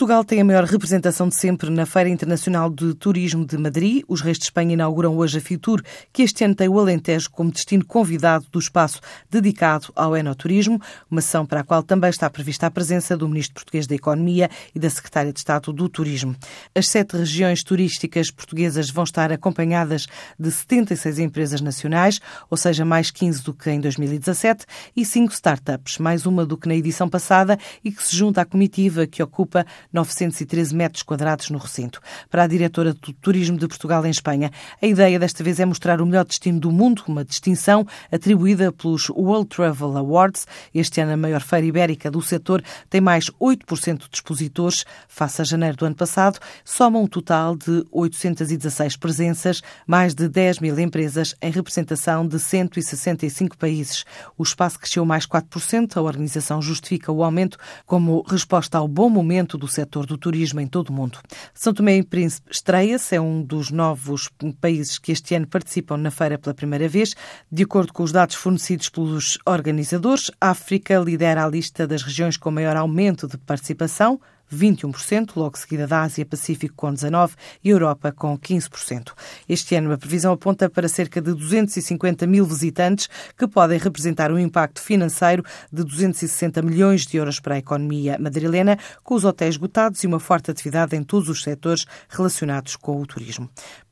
Portugal tem a maior representação de sempre na Feira Internacional de Turismo de Madrid. Os reis de Espanha inauguram hoje a Fitur, que este ano tem o Alentejo como destino convidado do espaço dedicado ao enoturismo, uma sessão para a qual também está prevista a presença do Ministro Português da Economia e da Secretária de Estado do Turismo. As sete regiões turísticas portuguesas vão estar acompanhadas de 76 empresas nacionais, ou seja, mais 15 do que em 2017, e cinco startups, mais uma do que na edição passada e que se junta à comitiva que ocupa 913 metros quadrados no recinto. Para a diretora do Turismo de Portugal em Espanha, a ideia desta vez é mostrar o melhor destino do mundo, uma distinção atribuída pelos World Travel Awards. Este ano, a maior feira ibérica do setor tem mais 8% de expositores, face a janeiro do ano passado, soma um total de 816 presenças, mais de 10 mil empresas em representação de 165 países. O espaço cresceu mais 4%, a organização justifica o aumento como resposta ao bom momento do setor do turismo em todo o mundo. São Tomé e Príncipe estreia-se, é um dos novos países que este ano participam na feira pela primeira vez. De acordo com os dados fornecidos pelos organizadores, a África lidera a lista das regiões com maior aumento de participação, 21%, logo seguida da Ásia-Pacífico com 19% e Europa com 15%. Este ano a previsão aponta para cerca de 250 mil visitantes, que podem representar um impacto financeiro de 260 milhões de euros para a economia madrilena, com os hotéis esgotados e uma forte atividade em todos os setores relacionados com o turismo.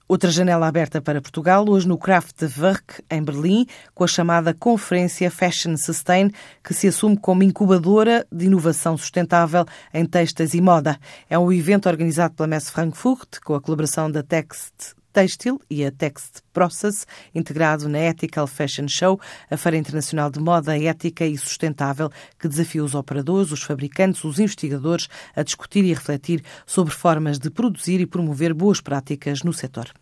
Outra janela aberta para Portugal, hoje no Kraftwerk, em Berlim, com a chamada Conferência Fashion Sustain, que se assume como incubadora de inovação sustentável em textas e moda. É um evento organizado pela Messe Frankfurt, com a colaboração da Text Têxtil e a Text Process, integrado na Ethical Fashion Show, a Feira Internacional de Moda Ética e Sustentável, que desafia os operadores, os fabricantes, os investigadores a discutir e refletir sobre formas de produzir e promover boas práticas no setor.